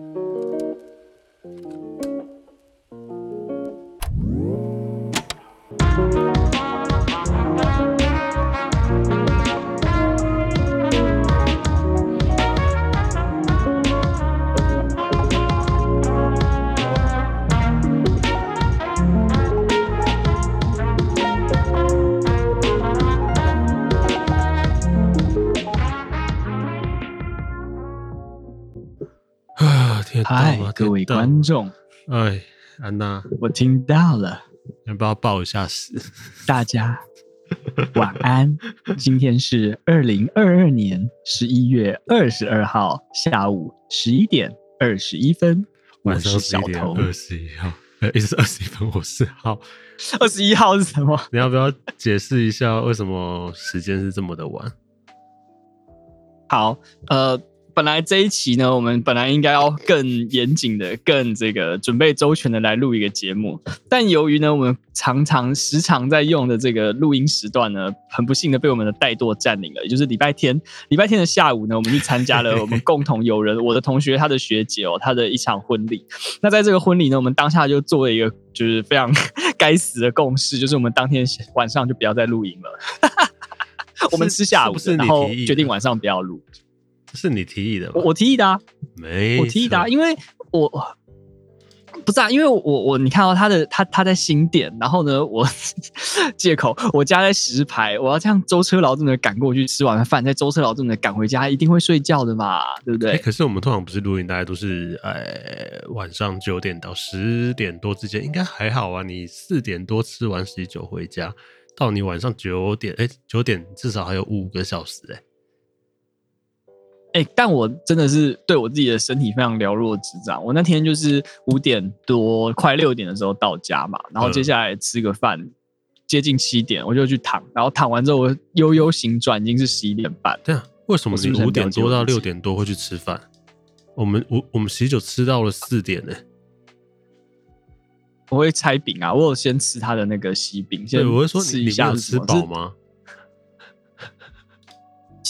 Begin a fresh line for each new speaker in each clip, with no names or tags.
you 观众，
哎，安娜，
我听到了，
要不要报一下时？
大家晚安。今天是二零二二年十一月二十二号下午十一点二十一分，
晚上十一点二十一号，呃，也是二十一分，我是号，
二十一号是什么？
你要不要解释一下为什么时间是这么的晚？
好，呃。本来这一期呢，我们本来应该要更严谨的、更这个准备周全的来录一个节目，但由于呢，我们常常时常在用的这个录音时段呢，很不幸的被我们的怠惰占领了。也就是 礼拜天，礼拜天的下午呢，我们去参加了我们共同友人我的同学他的学姐哦，他的一场婚礼。那在这个婚礼呢，我们当下就做了一个就是非常该死的共识，就是我们当天晚上就不要再录音了。我们吃下午，然后决定晚上不要录。
是你提议的吗？
我我提议的啊，
没，
我提议的啊，因为我不是啊，因为我我你看到他的他他在新店，然后呢，我借口我家在石牌，我要这样舟车劳顿的赶过去吃完饭，再舟车劳顿的赶回家，一定会睡觉的嘛，对不对？
欸，可是我们通常不是录音，大家都是呃晚上九点到十点多之间，应该还好啊。你四点多吃完喜酒回家，到你晚上九点，哎，九点至少还有五个小时哎。
哎、欸，但我真的是对我自己的身体非常了若指掌。我那天就是五点多快六点的时候到家嘛，然后接下来吃个饭，嗯、接近七点我就去躺，然后躺完之后我悠悠醒转，已经是十一点半。
对啊，为什么你五点多到六点多会去吃饭？我们我我们喜酒吃到了四点呢。
我会拆饼啊，我有先吃他的那个喜饼，先
我会说
你一下，
吃饱吗？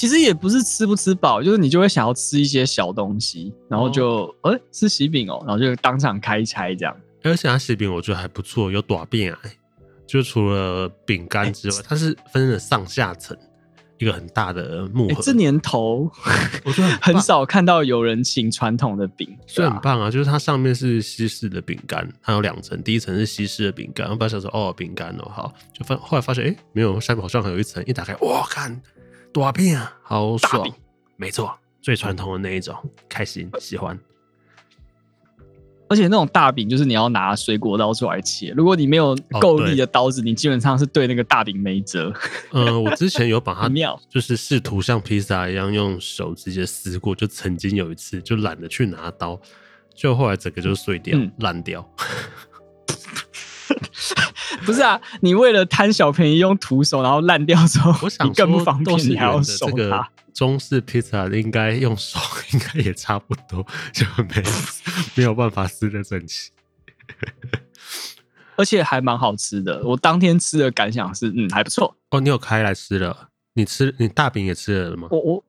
其实也不是吃不吃饱，就是你就会想要吃一些小东西，然后就哎、哦欸、吃喜饼哦，然后就当场开拆这样。
而且它喜饼我觉得还不错，有短饼哎，就除了饼干之外，欸、它是分了上下层，一个很大的木盒。欸、这年头 我觉得很，很少看到有人请传统的饼，
所以
很棒啊！就是它上面是西式的饼干，它有两层，第一层是西式的饼干，我本来想说哦饼干哦好，就发后来发现哎、欸、没有，下面好像还有一层，一打开哇看。大饼啊，好爽！没错，最传统的那一种，开心喜欢。
而且那种大饼就是你要拿水果刀出来切，如果你没有够力的刀子，哦、你基本上是对那个大饼没辙。
嗯、呃，我之前有把它，就是试图像披萨一样用手直接撕过，就曾经有一次就懒得去拿刀，就后来整个就碎掉烂、嗯、掉。
不是啊，你为了贪小便宜用徒手，然后烂掉之后，我想你更不方便，你还要手它。这个
中式披萨应该用手，应该也差不多，就没没有办法撕的整齐，
而且还蛮好吃的。我当天吃的感想是，嗯，还不错。
哦，你有开来吃了？你吃你大饼也吃了吗？
我我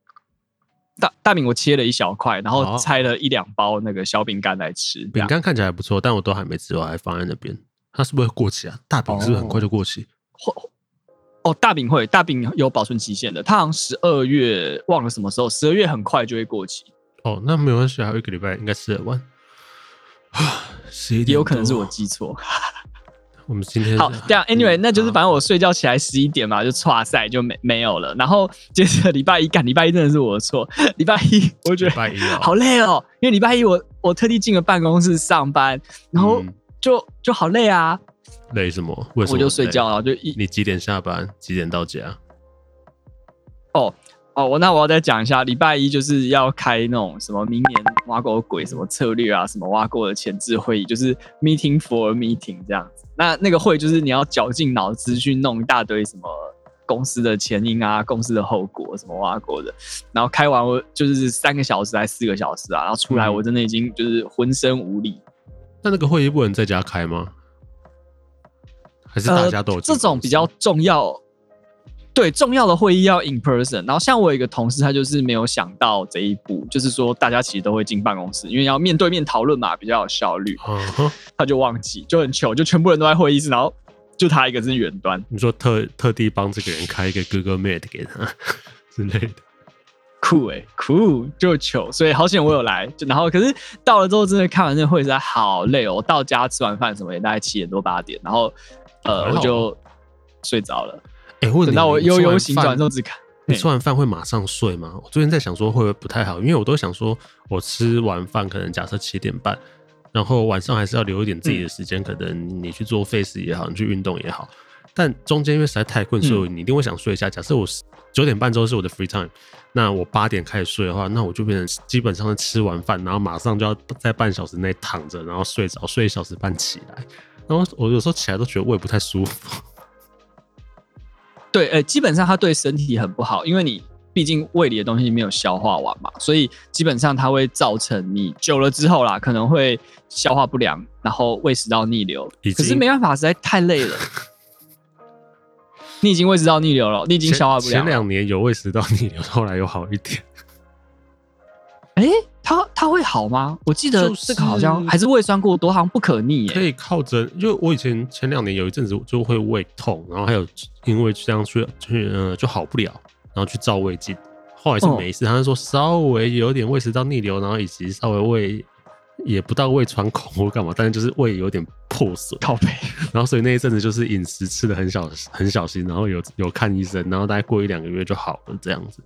大大饼我切了一小块，然后拆了一两包那个小饼干来吃。
饼干看起来还不错，但我都还没吃，我还放在那边。它是不是会过期啊？大饼是不是很快就过期？
哦，哦，大饼会，大饼有保存期限的。它好像十二月忘了什么时候，十二月很快就会过期。
哦，那没关系，还有一个礼拜应该吃得完。啊，十一点
也有可能是我记错。
我们今天
好这样，Anyway，、嗯、那就是反正我睡觉起来十一点嘛，就剉赛就没没有了。然后接着礼拜一赶，礼拜一真的是我的错。礼拜一我觉得好累哦，因为礼拜一我我特地进了办公室上班，然后。嗯就就好累啊！
累什么？为什么？
我就睡觉啊，就一。
你几点下班？几点到家？
哦哦，我那我要再讲一下，礼拜一就是要开那种什么明年挖过鬼什么策略啊，什么挖过的前置会议，就是 meeting for meeting 这样子。那那个会就是你要绞尽脑汁去弄一大堆什么公司的前因啊，公司的后果什么挖过的，然后开完我就是三个小时还是四个小时啊，然后出来我真的已经就是浑身无力。
那那个会议不能在家开吗？还是大家都有、
呃、这种比较重要？对，重要的会议要 in person。然后像我有一个同事，他就是没有想到这一步，就是说大家其实都会进办公室，因为要面对面讨论嘛，比较有效率。
啊，
他就忘记，就很糗，就全部人都在会议室，然后就他一个是远端。
你说特特地帮这个人开一个 Google Meet 给他 之类的，
酷哎、欸、酷就糗，所以好险我有来。就然后可是到了之后，真的看完这个会实在好累哦。我到家吃完饭什么也大概七点多八点，然后呃我就睡着了。
哎、欸，等
到我悠悠醒转之后只看。
你吃完饭会马上睡吗？我最近在想说会不会不太好，因为我都想说我吃完饭可能假设七点半，然后晚上还是要留一点自己的时间，嗯、可能你去做 face 也好，你去运动也好。但中间因为实在太困，所以你一定会想睡一下。假设我九点半之后是我的 free time，那我八点开始睡的话，那我就变成基本上是吃完饭，然后马上就要在半小时内躺着，然后睡着，睡一小时半起来。然后我有时候起来都觉得胃不太舒服。
对，呃，基本上它对身体很不好，因为你毕竟胃里的东西没有消化完嘛，所以基本上它会造成你久了之后啦，可能会消化不良，然后胃食道逆流。可是没办法，实在太累了。你已经胃食道逆流了，你已经消化不了。
前两年有胃食道逆流，后来又好一点。
哎，它它会好吗？我记得这个好像还是胃酸过多，好像不可逆。
可以靠着，因为我以前前两年有一阵子就会胃痛，然后还有因为这样去去嗯就好不了，然后去照胃镜，后来是没事。他是说稍微有点胃食道逆流，然后以及稍微胃也不到胃穿孔或干嘛，但是就是胃有点破
损。
然后所以那一阵子就是饮食吃的很小很小心，然后有有看医生，然后大概过一两个月就好了这样子。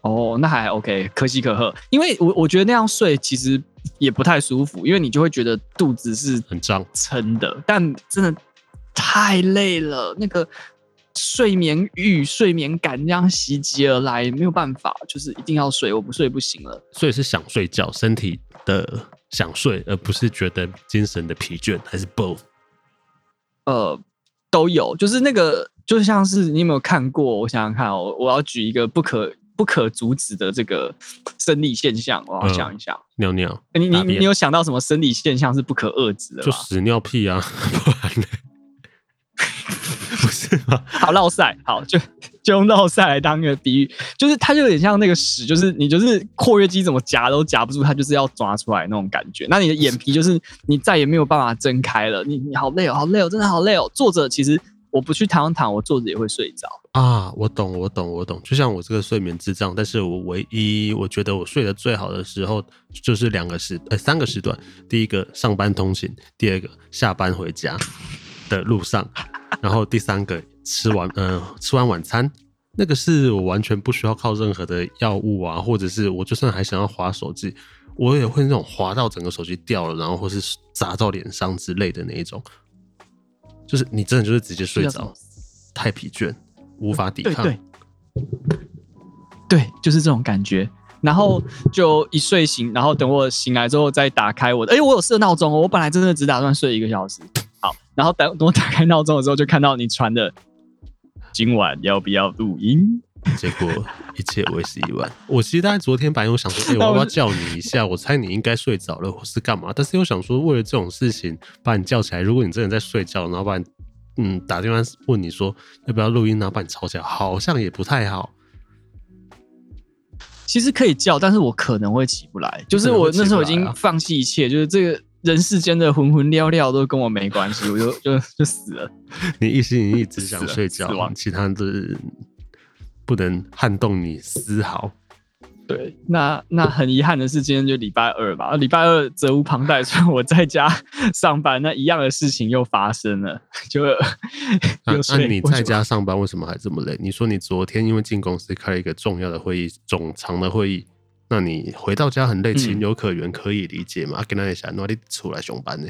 哦，那还 OK，可喜可贺。因为我我觉得那样睡其实也不太舒服，因为你就会觉得肚子是
很胀
撑的，但真的太累了。那个睡眠欲、睡眠感这样袭击而来，没有办法，就是一定要睡，我不睡不行了。
所以是想睡觉，身体的想睡，而不是觉得精神的疲倦，还是 both？
呃，都有，就是那个就像是你有没有看过？我想想看哦，我要举一个不可。不可阻止的这个生理现象，我要想一想。呃、
尿尿，
你你你有想到什么生理现象是不可遏制的？
就屎尿屁啊，不然呢？不是吗？
好，落赛，好，就就用落赛来当一个比喻，就是它就有点像那个屎，就是你就是括约肌怎么夹都夹不住，它就是要抓出来那种感觉。那你的眼皮就是你再也没有办法睁开了，你你好累哦，好累哦，真的好累哦。坐着其实。我不去躺躺，我坐着也会睡着
啊！我懂，我懂，我懂。就像我这个睡眠智障，但是我唯一我觉得我睡得最好的时候，就是两个时呃三个时段。第一个上班通勤，第二个下班回家的路上，然后第三个吃完嗯、呃、吃完晚餐，那个是我完全不需要靠任何的药物啊，或者是我就算还想要滑手机，我也会那种滑到整个手机掉了，然后或是砸到脸上之类的那一种。就是你真的就是直接睡着，太疲倦，无法抵抗。
对，对，对，就是这种感觉。然后就一睡醒，然后等我醒来之后再打开我的。哎、欸，我有设闹钟哦，我本来真的只打算睡一个小时。好，然后等等我打开闹钟的时候，就看到你传的，今晚要不要录音？
结果一切为时已晚。我其实大概昨天本来我想说，哎、欸，我要不要叫你一下？我猜你应该睡着了，或是干嘛？但是又想说，为了这种事情把你叫起来，如果你真的在睡觉，然后把你嗯打电话问你说要不要录音，然后把你吵起来，好像也不太好。
其实可以叫，但是我可能会起不来。就是我那时候已经放弃一切，就是这个人世间的浑浑噩噩都跟我没关系，我就就就死了。
你一心一意只想睡觉，其他的。不能撼动你丝毫。
对，那那很遗憾的是，今天就礼拜二吧。礼拜二责无旁贷，所以我在家上班，那一样的事情又发生了。就
那、啊啊、你在家上班为什么还这么累？你说你昨天因为进公司开了一个重要的会议，总长的会议，那你回到家很累，情有可原，可以理解吗？跟他一下，那你出来上班呢？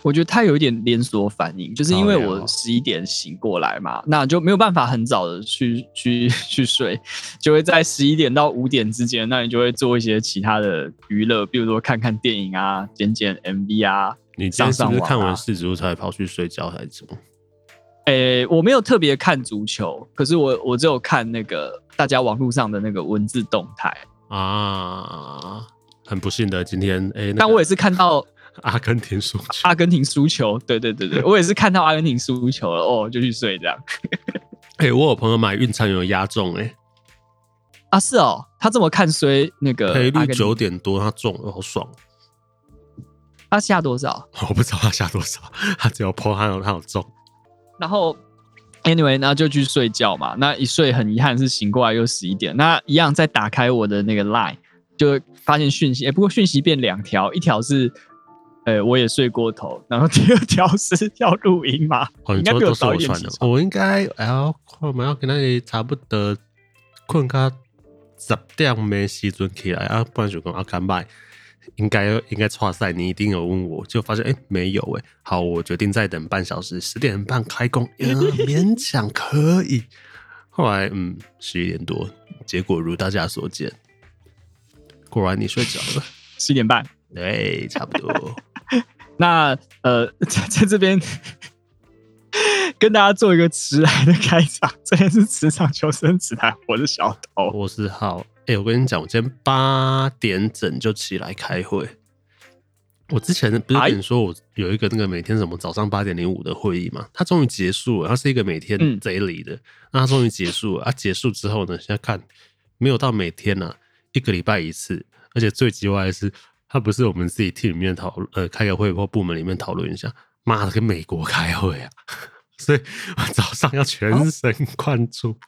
我觉得他有一点连锁反应，就是因为我十一点醒过来嘛，哦、那就没有办法很早的去 去去睡，就会在十一点到五点之间，那你就会做一些其他的娱乐，比如说看看电影啊、剪剪 MV 啊。
你今天是不是看完世足才跑去睡觉还是什么？
诶、欸，我没有特别看足球，可是我我只有看那个大家网络上的那个文字动态
啊。很不幸的，今天诶，欸那个、
但我也是看到。
阿根廷输球，
阿根廷输球，对对对对，我也是看到阿根廷输球了哦，就去睡这样。
哎、欸，我有朋友买运彩有压中哎、欸，
啊是哦，他这么看衰那个赔
率九点多，他中了，好爽。
他下多少？
我不知道他下多少，他只有破，他有他有中。
然后，anyway，然后就去睡觉嘛。那一睡很遗憾是醒过来又十一点，那一样再打开我的那个 line，就发现讯息。哎、欸，不过讯息变两条，一条是。哎、欸，我也睡过头，然后第二条是要录音嘛？
哦，你说都是我传的，我应该要我们要跟那差不多困到十点没时阵起来啊，不然就讲啊，干拜应该应该错赛，你一定有问我，就发现哎、欸、没有哎、欸，好，我决定再等半小时，十点半开工，呃、勉强可以。后来嗯，十一点多，结果如大家所见，果然你睡着了，
十点半，
对，差不多。
那呃，在在这边跟大家做一个迟来的开场，这边是职场求生指南，我是小头，
我是浩。哎、欸，我跟你讲，我今天八点整就起来开会。我之前不是跟你说我有一个那个每天什么早上八点零五的会议嘛？它终于结束了，它是一个每天 daily 的，那它终于结束了。啊，结束之后呢，现在看没有到每天呢、啊，一个礼拜一次，而且最奇怪的是。它不是我们自己 team 里面讨论，呃，开个会或部门里面讨论一下，妈的，跟美国开会啊！所以早上要全神贯注。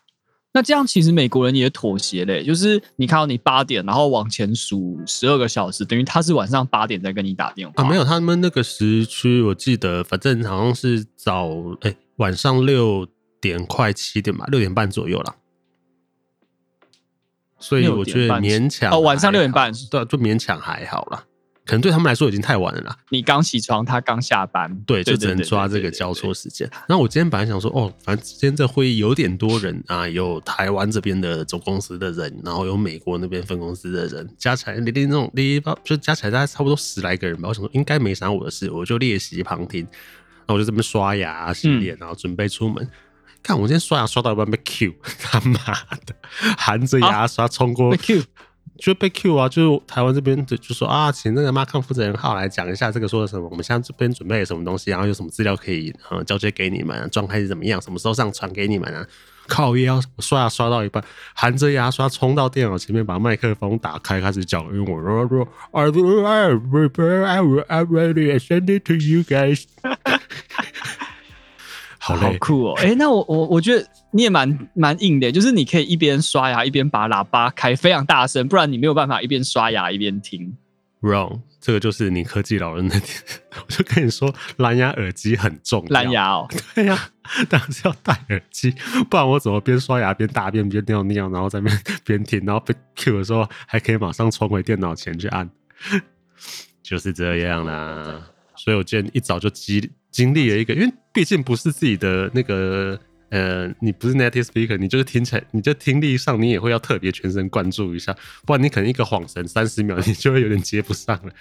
那这样其实美国人也妥协嘞，就是你看到你八点，然后往前数十二个小时，等于他是晚上八点在跟你打电话
啊？没有，他们那个时区我记得，反正好像是早哎、欸、晚上六点快七点吧，六点半左右啦。所以我觉得勉强哦，
晚上六点半，
对，就勉强还好啦。可能对他们来说已经太晚了啦。
你刚起床，他刚下班，
对，就只能抓这个交错时间。那我今天本来想说，哦，反正今天这会议有点多人啊，有台湾这边的总公司的人，然后有美国那边分公司的人，加起来零零那种零零八，就加起来大概差不多十来个人吧。我想说应该没啥我的事，我就列席旁听。那我就这边刷牙洗脸，然后准备出门。嗯看我今天刷牙刷到一半被 Q，他妈的，含着牙刷冲过，被 Q，就被 Q 啊！就是台湾这边就就说啊，请那个 Marcom 负责人号来讲一下这个说的什么，我们现在这边准备了什么东西，然后有什么资料可以呃交接给你们，状态是怎么样，什么时候上传给你们啊？靠腰刷牙刷到一半，含着牙刷冲到电脑前面，把麦克风打开，开始讲英文，然后说 I will I prepare I will I ready send it to you guys。好，
好酷哦！哎、那我我我觉得你也蛮蛮硬的，就是你可以一边刷牙一边把喇叭开非常大声，不然你没有办法一边刷牙一边听。
Wrong，这个就是你科技老人的点。我就跟你说，蓝牙耳机很重要。
蓝牙哦，
对呀、啊，当然是要戴耳机，不然我怎么边刷牙边大便边尿尿，然后在那边边听，然后被 Q 的时候还可以马上冲回电脑前去按，就是这样啦。所以我今天一早就经。经历了一个，因为毕竟不是自己的那个，呃，你不是 native speaker，你就是听起来，你就听力上你也会要特别全神贯注一下，不然你可能一个晃神三十秒，你就会有点接不上了。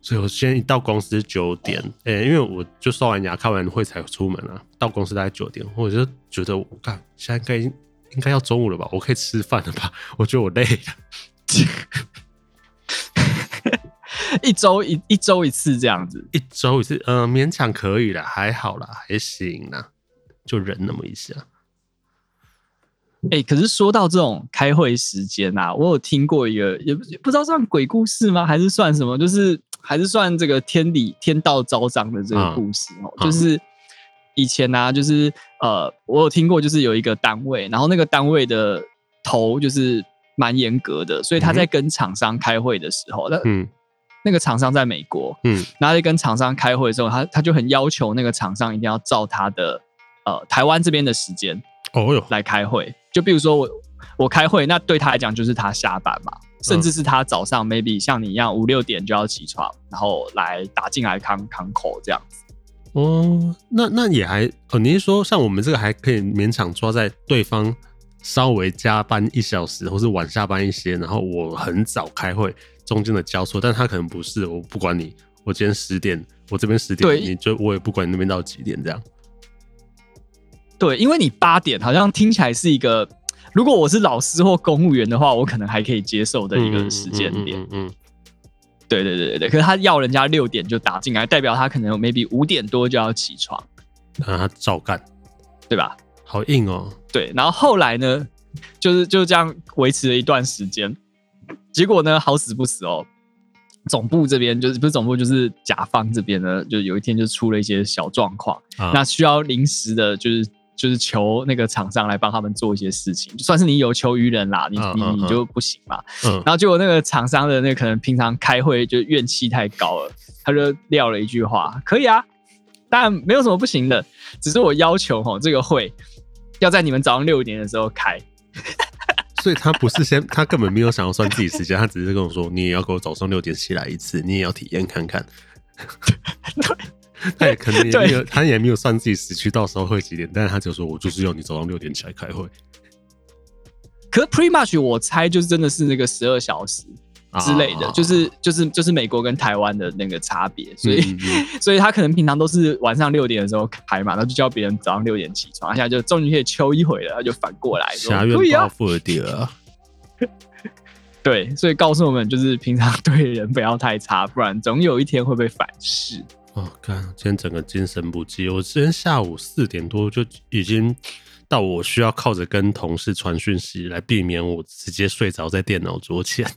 所以我先一到公司九点，呃、欸，因为我就刷完牙、开完会才出门啊，到公司大概九点，我就觉得我干，现在应该应该要中午了吧，我可以吃饭了吧？我觉得我累了。
一周一一周一次这样子，
一周一次，嗯、呃，勉强可以了，还好啦，还行啦，就忍那么一下。
哎、欸，可是说到这种开会时间啊，我有听过一个，也不不知道算鬼故事吗？还是算什么？就是还是算这个天理天道昭彰的这个故事哦。嗯、就是以前呢、啊，就是呃，我有听过，就是有一个单位，然后那个单位的头就是蛮严格的，所以他在跟厂商开会的时候，那嗯。那个厂商在美国，嗯，然后在跟厂商开会的时候，他他就很要求那个厂商一定要照他的呃台湾这边的时间哦哟来开会。哦、就比如说我我开会，那对他来讲就是他下班嘛，甚至是他早上 maybe 像你一样五六点就要起床，然后来打进来康康口这样子。
哦，那那也还哦，你是说像我们这个还可以勉强抓在对方稍微加班一小时，或是晚下班一些，然后我很早开会。中间的交错，但他可能不是，我不管你，我今天十点，我这边十点，你就我也不管你那边到几点这样。
对，因为你八点好像听起来是一个，如果我是老师或公务员的话，我可能还可以接受的一个时间点。嗯，嗯，嗯，嗯，嗯，对对对对对，可是他要人家六点就打进来，代表他可能 maybe 五点多就要起床，
那他照干，
对吧？
好硬哦。
对，然后后来呢，就是就这样维持了一段时间，结果呢，好死不死哦，总部这边就是不是总部，就是甲方这边呢，就有一天就出了一些小状况，啊、那需要临时的，就是。就是求那个厂商来帮他们做一些事情，就算是你有求于人啦，你你你就不行嘛。嗯、然后结果那个厂商的那可能平常开会就怨气太高了，他就撂了一句话：可以啊，当然没有什么不行的，只是我要求齁这个会要在你们早上六点的时候开。
所以他不是先，他根本没有想要算自己时间，他只是跟我说：你也要给我早上六点起来一次，你也要体验看看。对。他也可能也没有，他也没有算自己时区到时候会几点，但是他就说我就是要你早上六点起来开会。
可是 pretty much 我猜就是真的是那个十二小时之类的，啊、就是就是就是美国跟台湾的那个差别，所以、嗯嗯、所以他可能平常都是晚上六点的时候开嘛，然后就叫别人早上六点起床，现在就终于可以秋一回了，他就反过来说
挟怨报复的第二。
对，所以告诉我们就是平常对人不要太差，不然总有一天会被反噬。
哦，看今天整个精神不济。我今天下午四点多就已经到，我需要靠着跟同事传讯息来避免我直接睡着在电脑桌前。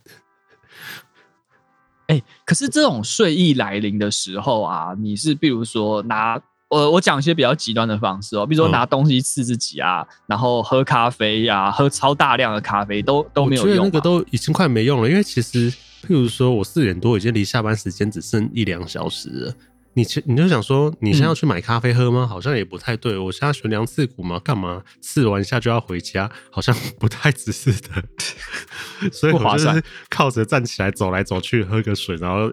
哎、欸，可是这种睡意来临的时候啊，你是比如说拿我我讲一些比较极端的方式哦，比如说拿东西刺自己啊，嗯、然后喝咖啡呀、啊，喝超大量的咖啡都都没有用，
那个都已经快没用了。因为其实，譬如说我四点多已经离下班时间只剩一两小时了。你其你就想说，你现在要去买咖啡喝吗？嗯、好像也不太对。我现在悬梁刺股嘛，干嘛刺完一下就要回家？好像 不太值是的。所以我就是靠着站起来走来走去，喝个水，然后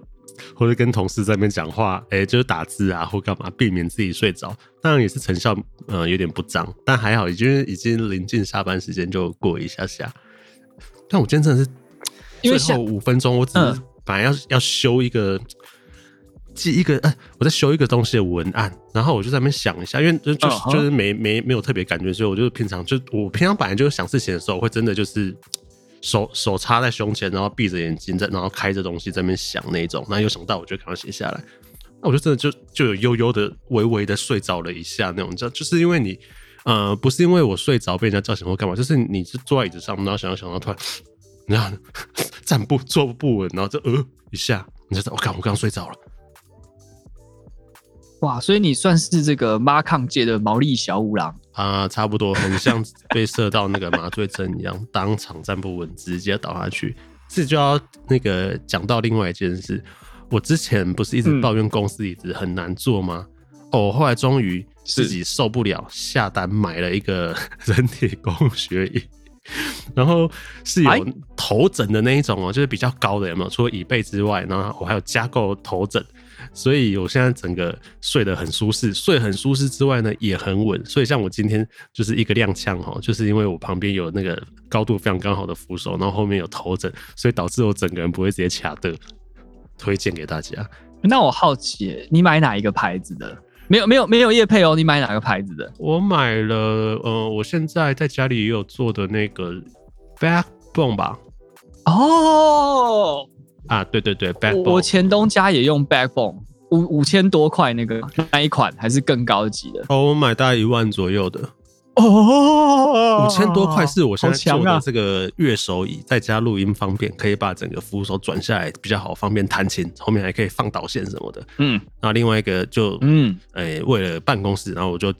或者跟同事在那边讲话，哎、欸，就是打字啊或干嘛，避免自己睡着。当然也是成效，嗯、呃，有点不彰，但还好，已经已经临近下班时间，就过一下下。但我今天真的是，因为最后五分钟，我只是本来要、嗯、要修一个。记一个，呃，我在修一个东西的文案，然后我就在那边想一下，因为就就是就是没没没有特别感觉，所以我就平常就我平常本来就是想事情的时候，我会真的就是手手插在胸前，然后闭着眼睛在，然后开着东西在那边想那种，然后有想到我就赶快写下来，那我就真的就就有悠悠的微微的睡着了一下那种，就就是因为你呃不是因为我睡着被人家叫醒或干嘛，就是你是坐在椅子上，然后想要想到突然，然后 站不坐不稳，然后就呃一下，你就知道我刚我刚睡着了。
哇，所以你算是这个妈抗界的毛利小五郎
啊，差不多，很像被射到那个麻醉针一样，当场站不稳，直接倒下去。这就要那个讲到另外一件事，我之前不是一直抱怨公司椅子很难坐吗？嗯、哦，后来终于自己受不了，下单买了一个人体工学椅，然后是有头枕的那一种哦，就是比较高的，有没有？除了椅背之外，然后我还有加购头枕。所以我现在整个睡得很舒适，睡很舒适之外呢，也很稳。所以像我今天就是一个踉跄哈，就是因为我旁边有那个高度非常刚好的扶手，然后后面有头枕，所以导致我整个人不会直接卡的。推荐给大家。
那我好奇，你买哪一个牌子的？没有没有没有叶配哦，你买哪个牌子的？
我买了，呃，我现在在家里也有做的那个 Backbone 吧。
哦。
啊，对对对，Backbone，
我前东家也用 Backbone，五五千多块那个那一款，还是更高级的。
哦，我买大概一万左右的。哦，五千多块是我现在做的这个乐手椅，在家录音方便，可以把整个扶手转下来比较好，方便弹琴，后面还可以放导线什么的。嗯，然后另外一个就嗯，哎，为了办公室，然后我就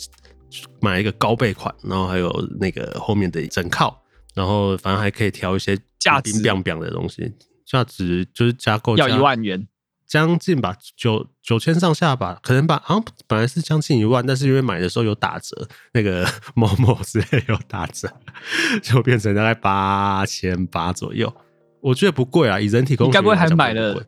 买一个高背款，然后还有那个后面的枕靠，然后反正还可以调一些
价值
冰冰的东西。价值就是加购
要一万元，
将近吧，九九千上下吧，可能吧，好像本来是将近一万，但是因为买的时候有打折，那个 某某之类有打折，就变成大概八千八左右。我觉得不贵啊，以人体工该
不会还买了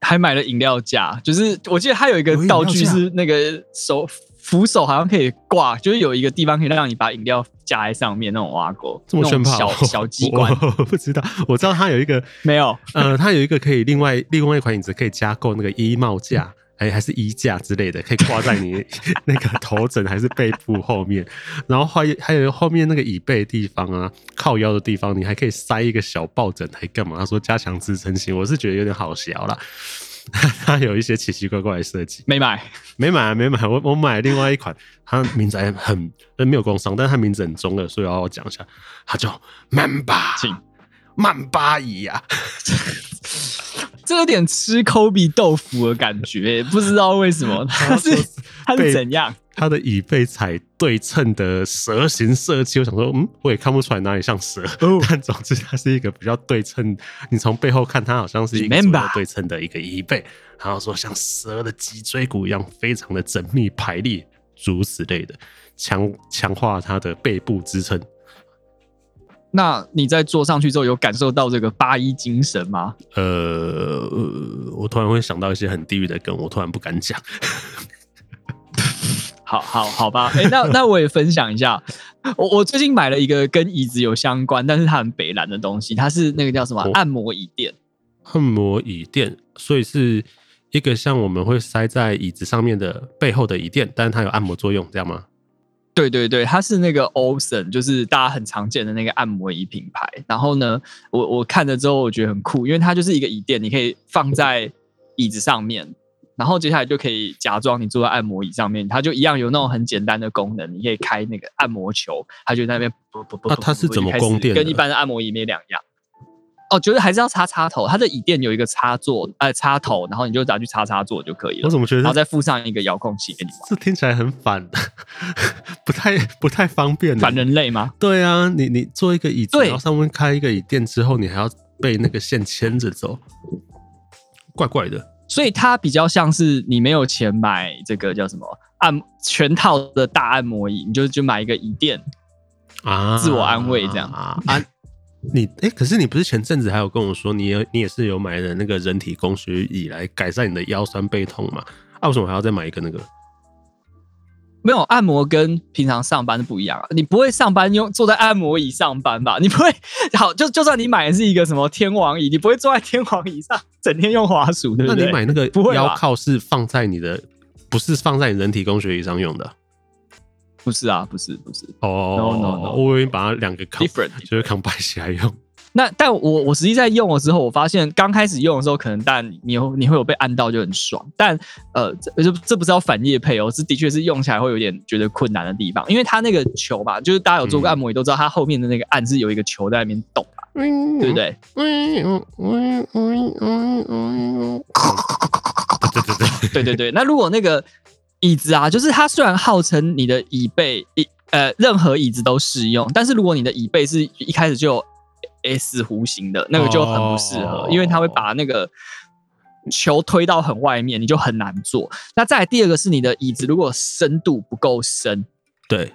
还买了饮料架？就是我记得它有一个道具是那个手。扶手好像可以挂，就是有一个地方可以让你把饮料夹在上面那种挖沟，
这么炫
炮，小小机关。
我不知道，我知道它有一个
没有，
呃，它有一个可以另外另外一款椅子可以加购那个衣帽架，哎，还是衣架之类的，可以挂在你 那个头枕还是背部后面，然后还有还有后面那个椅背的地方啊，靠腰的地方，你还可以塞一个小抱枕，还干嘛？他说加强支撑性，我是觉得有点好笑啦。他有一些奇奇怪怪的设计，
没买，
没买，没买。我我买另外一款，它名字还很没有工商，但它名字很中二，所以要我讲一下，它叫曼巴，曼巴姨呀。
这有点吃抠比豆腐的感觉，不知道为什么，它是它是怎样？
它的椅背采对称的蛇形设计，我想说，嗯，我也看不出来哪里像蛇，哦、但总之它是一个比较对称。你从背后看，它好像是一个对称的一个椅背，然后说像蛇的脊椎骨一样，非常的缜密排列，如此类的，强强化它的背部支撑。
那你在坐上去之后，有感受到这个八一精神吗？
呃，我突然会想到一些很地狱的梗，我突然不敢讲。
好好好吧，哎、欸，那那我也分享一下，我我最近买了一个跟椅子有相关，但是它很北蓝的东西，它是那个叫什么、哦、按摩椅垫。
按摩椅垫，所以是一个像我们会塞在椅子上面的背后的椅垫，但是它有按摩作用，这样吗？
对对对，它是那个 Awesome，就是大家很常见的那个按摩椅品牌。然后呢，我我看了之后，我觉得很酷，因为它就是一个椅垫，你可以放在椅子上面。然后接下来就可以假装你坐在按摩椅上面，它就一样有那种很简单的功能，你可以开那个按摩球，它就在那边不不不。
那它是怎么供电？
跟一般的按摩椅没两样。哦，觉得还是要插插头，它的椅垫有一个插座，呃，插头，然后你就拿去插插座就可以了。
我怎么觉得？
然后再附上一个遥控器给你玩。
这听起来很反，不太不太方便。
反人类吗？
对啊，你你坐一个椅子，然后上面开一个椅垫之后，你还要被那个线牵着走，怪怪的。
所以它比较像是你没有钱买这个叫什么按全套的大按摩椅，你就就买一个椅垫啊，自我安慰这样啊。
你哎、欸，可是你不是前阵子还有跟我说，你有你也是有买的那个人体工学椅来改善你的腰酸背痛嘛？啊，为什么还要再买一个那个？
没有按摩跟平常上班是不一样啊，你不会上班用坐在按摩椅上班吧？你不会好就就算你买的是一个什么天王椅，你不会坐在天王椅上整天用滑鼠，对不对？
那你买那个腰靠是放在你的，不，不是放在你人体工学椅上用的？
不是啊，不是不是
哦、oh,，no no no，我以为把它两个 different 就是 combine 起来用。
那但我我实际在用的时候，我发现刚开始用的时候，可能但你有你会有被按到就很爽，但呃这这不是要反业配哦，是的确是用起来会有点觉得困难的地方，因为它那个球吧，就是大家有做过按摩也都知道，它后面的那个按是有一个球在那边动嘛，嗯、对不对？嗯嗯嗯嗯嗯。嗯，对 对。对，那如果那个椅子啊，就是它虽然号称你的椅背一呃任何椅子都适用，但是如果你的椅背是一开始就 S 弧形的那个就很不适合，因为它会把那个球推到很外面，你就很难坐。那再来第二个是你的椅子如果深度不够深，
对，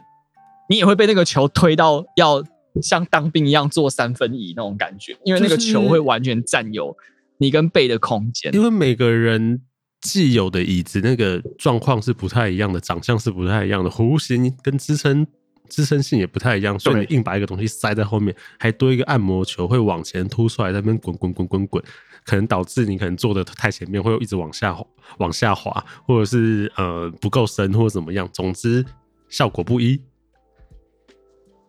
你也会被那个球推到要像当兵一样坐三分椅那种感觉，因为那个球会完全占有你跟背的空间。
因为每个人既有的椅子那个状况是不太一样的，长相是不太一样的，弧形跟支撑。支撑性也不太一样，所以你硬把一个东西塞在后面，还多一个按摩球会往前凸出来，在那边滚滚滚滚滚，可能导致你可能坐的太前面，会一直往下往下滑，或者是呃不够深或者怎么样，总之效果不一。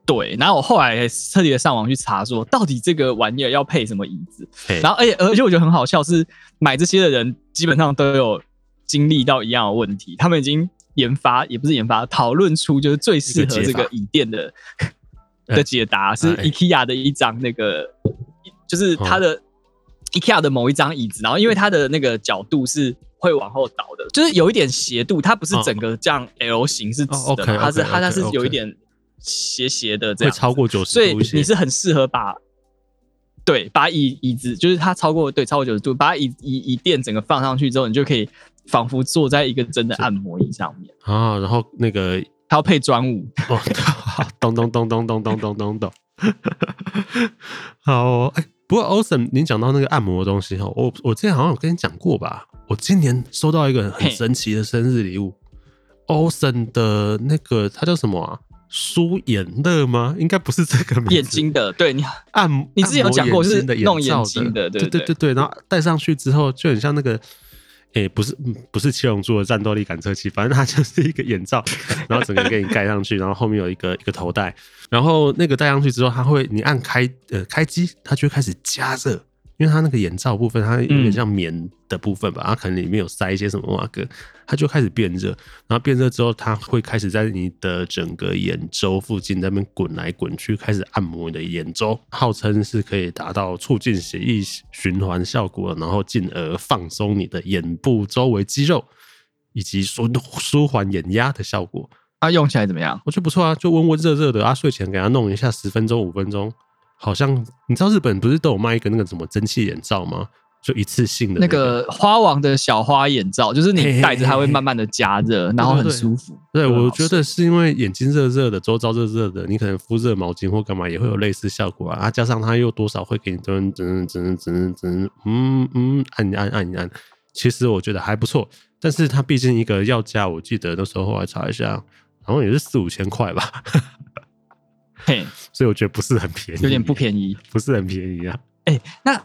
对，然后我后来彻底的上网去查，说到底这个玩意儿要配什么椅子，然后而且而且我觉得很好笑，是买这些的人基本上都有经历到一样的问题，他们已经。研发也不是研发，讨论出就是最适合这个椅垫的的解答是 IKEA 的一张那个，就是它的 IKEA 的某一张椅子，然后因为它的那个角度是会往后倒的，就是有一点斜度，它不是整个这样 L 型是直的，它是它它是有一点斜斜的这样，会
超过九十度，
所以你是很适合把对把椅椅子就是它超过对超过九十度，把椅椅椅垫整个放上去之后，你就可以。仿佛坐在一个真的按摩椅上面
啊，然后那个
他要配专务，
咚咚咚咚咚咚咚咚咚。好，哎，不过 Awesome，您讲到那个按摩的东西哈，我我之前好像有跟你讲过吧？我今年收到一个很神奇的生日礼物，Awesome 的那个它叫什么啊？舒眼乐吗？应该不是这个名字。
眼睛的，对你
按，
你之前有讲过是弄眼睛的，对对对对，然后戴上去之后就很像那
个。诶、不是不是七龙珠的战斗力感测器，反正它就是一个眼罩，然后整个给你盖上去，然后后面有一个一个头戴，然后那个戴上去之后，它会你按开呃开机，它就会开始加热。因为它那个眼罩部分，它有点像棉的部分吧，它可能里面有塞一些什么瓦格，它就开始变热，然后变热之后，它会开始在你的整个眼周附近那边滚来滚去，开始按摩你的眼周，号称是可以达到促进血液循环效果，然后进而放松你的眼部周围肌肉，以及舒舒缓眼压的效果。
它用起来怎么样？
我觉得不错啊，就温温热热的啊，睡前给它弄一下，十分钟五分钟。好像你知道日本不是都有卖一个那个什么蒸汽眼罩吗？就一次性的那个，
那个花王的小花眼罩，就是你戴着它会慢慢的加热，然后很舒服。
对，我觉得是因为眼睛热热的，周遭热热的，你可能敷热毛巾或干嘛也会有类似效果啊。啊，加上它又多少会给你噔噔噔噔噔，嗯嗯，按一按按一按，其实我觉得还不错。但是它毕竟一个要价，我记得那时候后来查一下，好像也是四五千块吧。
嘿，
所以我觉得不是很便宜，
有点不便宜，
不是很便宜啊。
哎、欸，那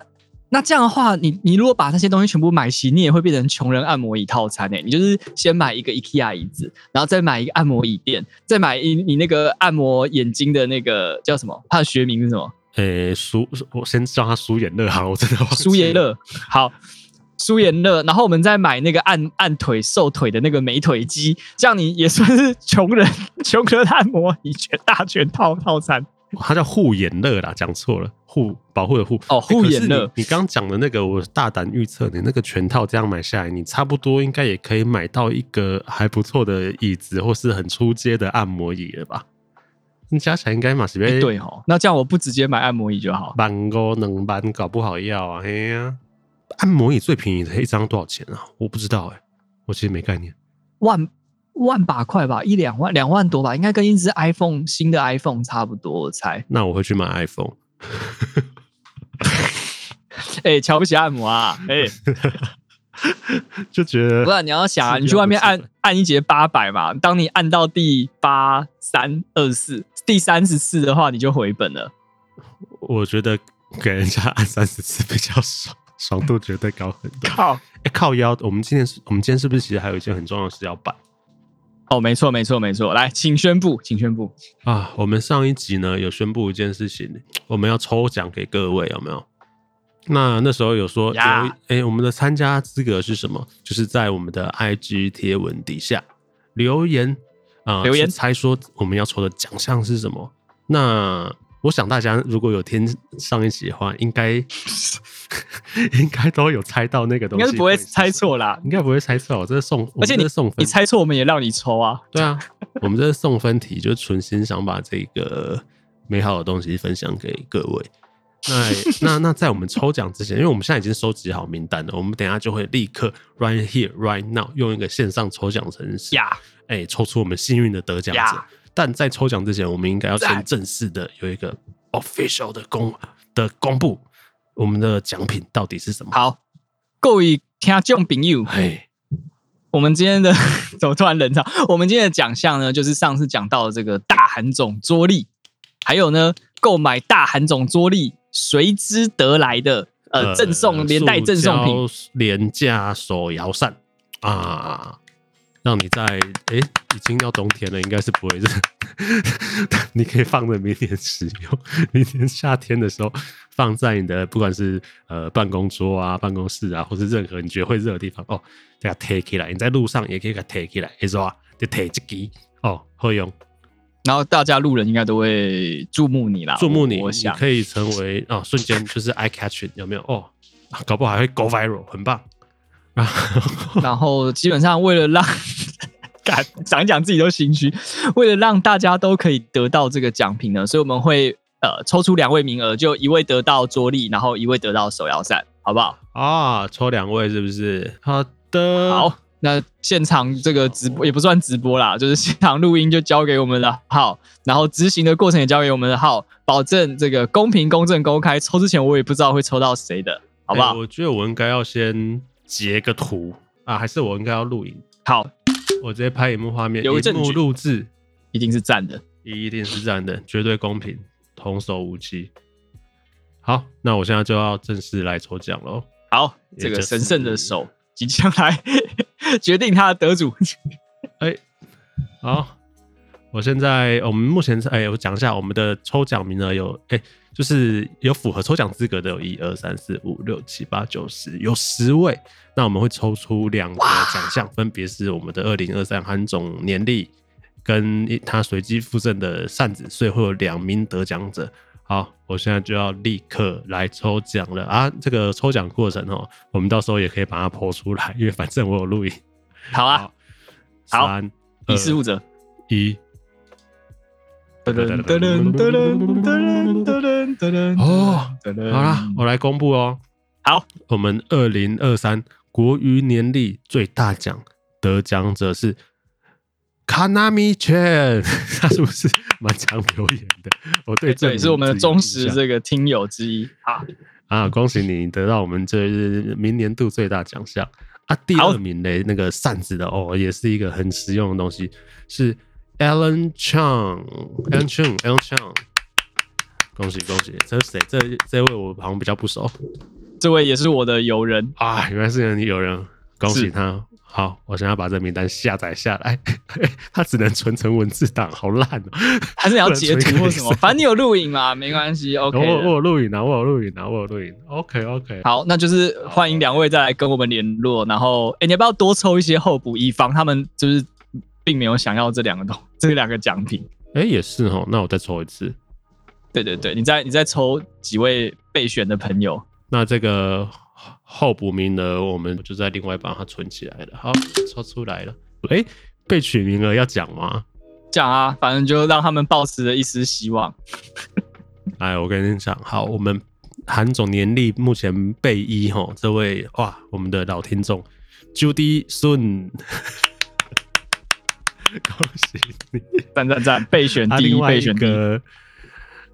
那这样的话，你你如果把那些东西全部买齐，你也会变成穷人按摩椅套餐诶、欸。你就是先买一个 IKEA 椅子，然后再买一个按摩椅垫，再买一你那个按摩眼睛的那个叫什么？它的学名是什么？
诶、欸，舒，我先叫它舒眼乐好了，我真的
舒眼乐好。舒颜乐，然后我们再买那个按按腿、瘦腿的那个美腿机，这样你也算是穷人穷人按摩椅全大全套套餐。
它叫护眼乐啦，讲错了，护保护的护
哦，护眼乐。
你刚讲的那个，我大胆预测，你那个全套这样买下来，你差不多应该也可以买到一个还不错的椅子，或是很出街的按摩椅了吧？你加起来应该嘛是不是？
对哦，那这样我不直接买按摩椅就好，
办公能办搞不好要啊，嘿呀。按摩椅最便宜的一张多少钱啊？我不知道哎、欸，我其实没概念。
万万把块吧，一两万，两万多吧，应该跟一只 iPhone 新的 iPhone 差不多，我猜。
那我会去买 iPhone。
哎、欸，瞧不起按摩啊？哎、欸，
就觉得。
不然你要想啊，你去外面按按一节八百嘛，当你按到第八三二四，第三十四的话，你就回本了。
我觉得给人家按三十次比较爽。爽度绝对高很多。
靠！
哎、欸，靠腰！我们今天是，我们今天是不是其实还有一件很重要的事要办？
哦，没错，没错，没错。来，请宣布，请宣布
啊！我们上一集呢有宣布一件事情，我们要抽奖给各位，有没有？那那时候有说，哎、欸，我们的参加资格是什么？就是在我们的 IG 贴文底下留言啊，呃、留言猜说我们要抽的奖项是什么？那我想大家如果有听上一集的话，应该。应该都有猜到那个东西，
应该是不会猜错啦。
应该不会猜错，我这是送，
而且你
送分，
你猜错我们也让你抽啊。
对啊，我们这是送分题，就是存心想把这个美好的东西分享给各位。那 那那在我们抽奖之前，因为我们现在已经收集好名单了，我们等一下就会立刻 right here right now 用一个线上抽奖程式，呀，哎，抽出我们幸运的得奖者。Yeah. 但在抽奖之前，我们应该要先正式的有一个 official 的公的公布。我们的奖品到底是什么？
好，各位听众朋友，嘿，我们今天的 怎么突然冷场？我们今天的奖项呢，就是上次讲到的这个大韩总桌历，还有呢，购买大韩总桌历随之得来的呃赠送连带赠送品，
廉价手摇扇啊。让你在哎、欸，已经要冬天了，应该是不会热。你可以放着明年使用，明年夏天的时候放在你的不管是呃办公桌啊、办公室啊，或是任何你觉得会热的地方哦，给它贴起来。你在路上也可以给它贴起来，是吧？就贴一个哦，会用。
然后大家路人应该都会注目你啦，
注目你，
我想
你可以成为啊、哦，瞬间就是 eye catching，有没有？哦，搞不好还会 go viral，很棒。
然后基本上为了让，敢 讲讲自己都心虚，为了让大家都可以得到这个奖品呢，所以我们会呃抽出两位名额，就一位得到桌历，然后一位得到手摇扇，好不好？
啊，抽两位是不是？好的，
好，那现场这个直播也不算直播啦，就是现场录音就交给我们的浩，然后执行的过程也交给我们的浩，保证这个公平、公正、公开。抽之前我也不知道会抽到谁的，好不好？
欸，我觉得我应该要先。截个图啊，还是我应该要录影？
好，
我直接拍荧幕画面，
有证幕
录制，
一定是赞的，
一定是赞的，绝对公平，童叟无欺。好，那我现在就要正式来抽奖喽。
好，这个神圣的手即将来 决定他的得主。
哎、欸，好，我现在我们目前哎、欸，我讲一下我们的抽奖名额有哎、欸，就是有符合抽奖资格的有一二三四五六七八九十，有十位。那我们会抽出两个奖项，分别是我们的二零二三韩总年历跟他随机附赠的扇子，所以会有两名得奖者。好，我现在就要立刻来抽奖了啊！这个抽奖过程哦，我们到时候也可以把它 po 出来，因为反正我有录音。
好啊，好，
三，
以事务者
一。
噔噔噔噔噔噔噔噔噔噔
哦，好啦，我来公布哦。
好，
我们二零二三国语年历最大奖得奖者是。卡纳米圈，他是不是蛮常留言的？我对这，
对，是我们的忠实这个听友之一啊
啊！恭喜你得到我们这明年度最大奖项啊！第二名的那个扇子的哦，也是一个很实用的东西，是 Alan Chang，Alan Chang，Alan Chang，恭喜恭喜！这是谁？这这位我好像比较不熟，
这位也是我的友人
啊！原来是你友人，恭喜他。好，我想要把这名单下载下来，他只能存成文字档，好烂哦、喔！
还是你要截图或什么？反正你有录影嘛，没关系。OK，
我我有录影啊，我有录影啊，我有录影。OK OK，
好，那就是欢迎两位再来跟我们联络。然后，哎、欸，你要不要多抽一些候补，以防他们就是并没有想要这两个东这两个奖品？
哎、欸，也是哦。那我再抽一次。
对对对，你再你再抽几位备选的朋友。
那这个。候补名额，我们就在另外把它存起来了。好，抽出来了。哎、欸，备取名额要讲吗？
讲啊，反正就让他们抱持了一丝希望。
哎，我跟你讲，好，我们韩总年历目前备一吼，这位哇，我们的老听众 Judy Sun，恭喜你！
赞赞赞，备选第一，备选第一。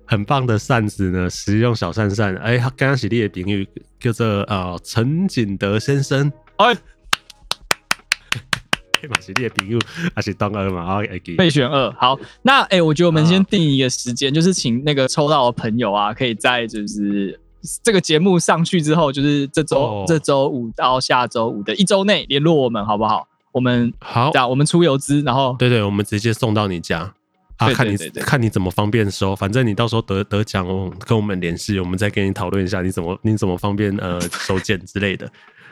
很棒的扇子呢，实用小扇扇。哎、欸，刚刚是你的评语叫做呃陈景德先生。哎，嘛是你的评语，还是当二嘛？好，备
选二。好，那哎、欸，我觉得我们先定一个时间，就是请那个抽到的朋友啊，可以在就是这个节目上去之后，就是这周、哦、这周五到下周五的一周内联络我们，好不好？我们
好，
我们出邮资，然后
对，对对，我们直接送到你家。啊，看你看你怎么方便收，反正你到时候得得奖哦，跟我们联系，我们再跟你讨论一下你怎么你怎么方便呃收件之类的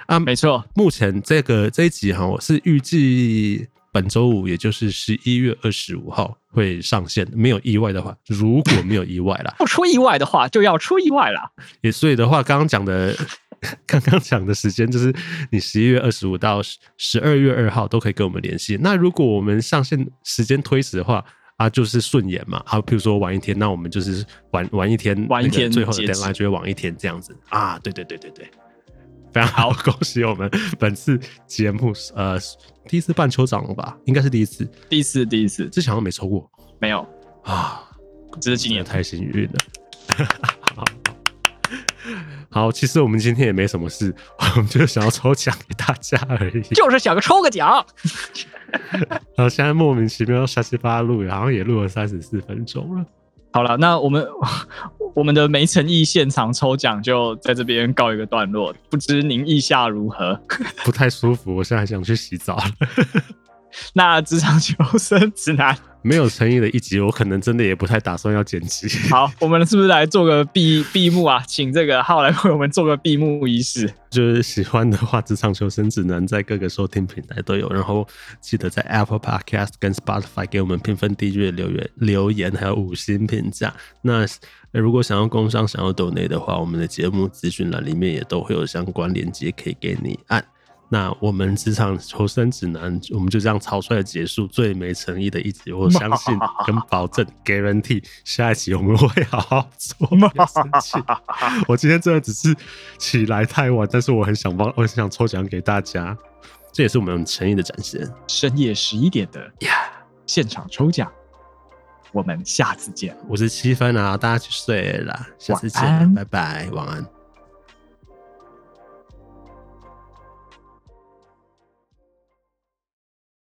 啊。
没错，
目前这个这一集哈，我是预计本周五，也就是十一月二十五号会上线，没有意外的话，如果没有意外啦，
不出意外的话就要出意外啦。
也所以的话，刚刚讲的 刚刚讲的时间就是你十一月二十五到十二月二号都可以跟我们联系。那如果我们上线时间推迟的话，啊，就是顺延嘛。好，比如说晚一天，那我们就是晚晚一天，
晚一天，
最后的 deadline 就会晚一天这样子啊。对对对对对，非常好，恭喜我们本次节目呃第一次办抽奖了吧？应该是第一次，
第一次，第一次，
之前好像没抽过，
没有
啊，
这是今年
太幸运了。好，好，其实我们今天也没什么事，我们就是想要抽奖给大家而已，
就是想个抽个奖。
然后现在莫名其妙瞎七八录，好像也录了三十四分钟了。
好了，那我们 我们的没诚意现场抽奖就在这边告一个段落。不知您意下如何？
不太舒服，我现在还想去洗澡了。
那职场求生指南。
没有诚意的一集，我可能真的也不太打算要剪辑。
好，我们是不是来做个闭闭幕啊？请这个浩来为我们做个闭幕仪式。
就是喜欢的话，职场求生指南在各个收听平台都有，然后记得在 Apple Podcast 跟 Spotify 给我们评分、订阅、留言、留言，还有五星评价。那如果想要工商、想要抖内的话，我们的节目资讯栏里面也都会有相关链接可以给你按。那我们职场求生指南，我们就这样草率的结束，最没诚意的一集。我相信 跟保证，guarantee，下一集我们会好好做。别生气，我今天真的只是起来太晚，但是我很想帮，我很想抽奖给大家，这也是我们诚意的展现。
深夜十一点的呀，yeah, 现场抽奖，我们下次见。
五十七分啊，大家去睡了，下次见，拜拜，晚安。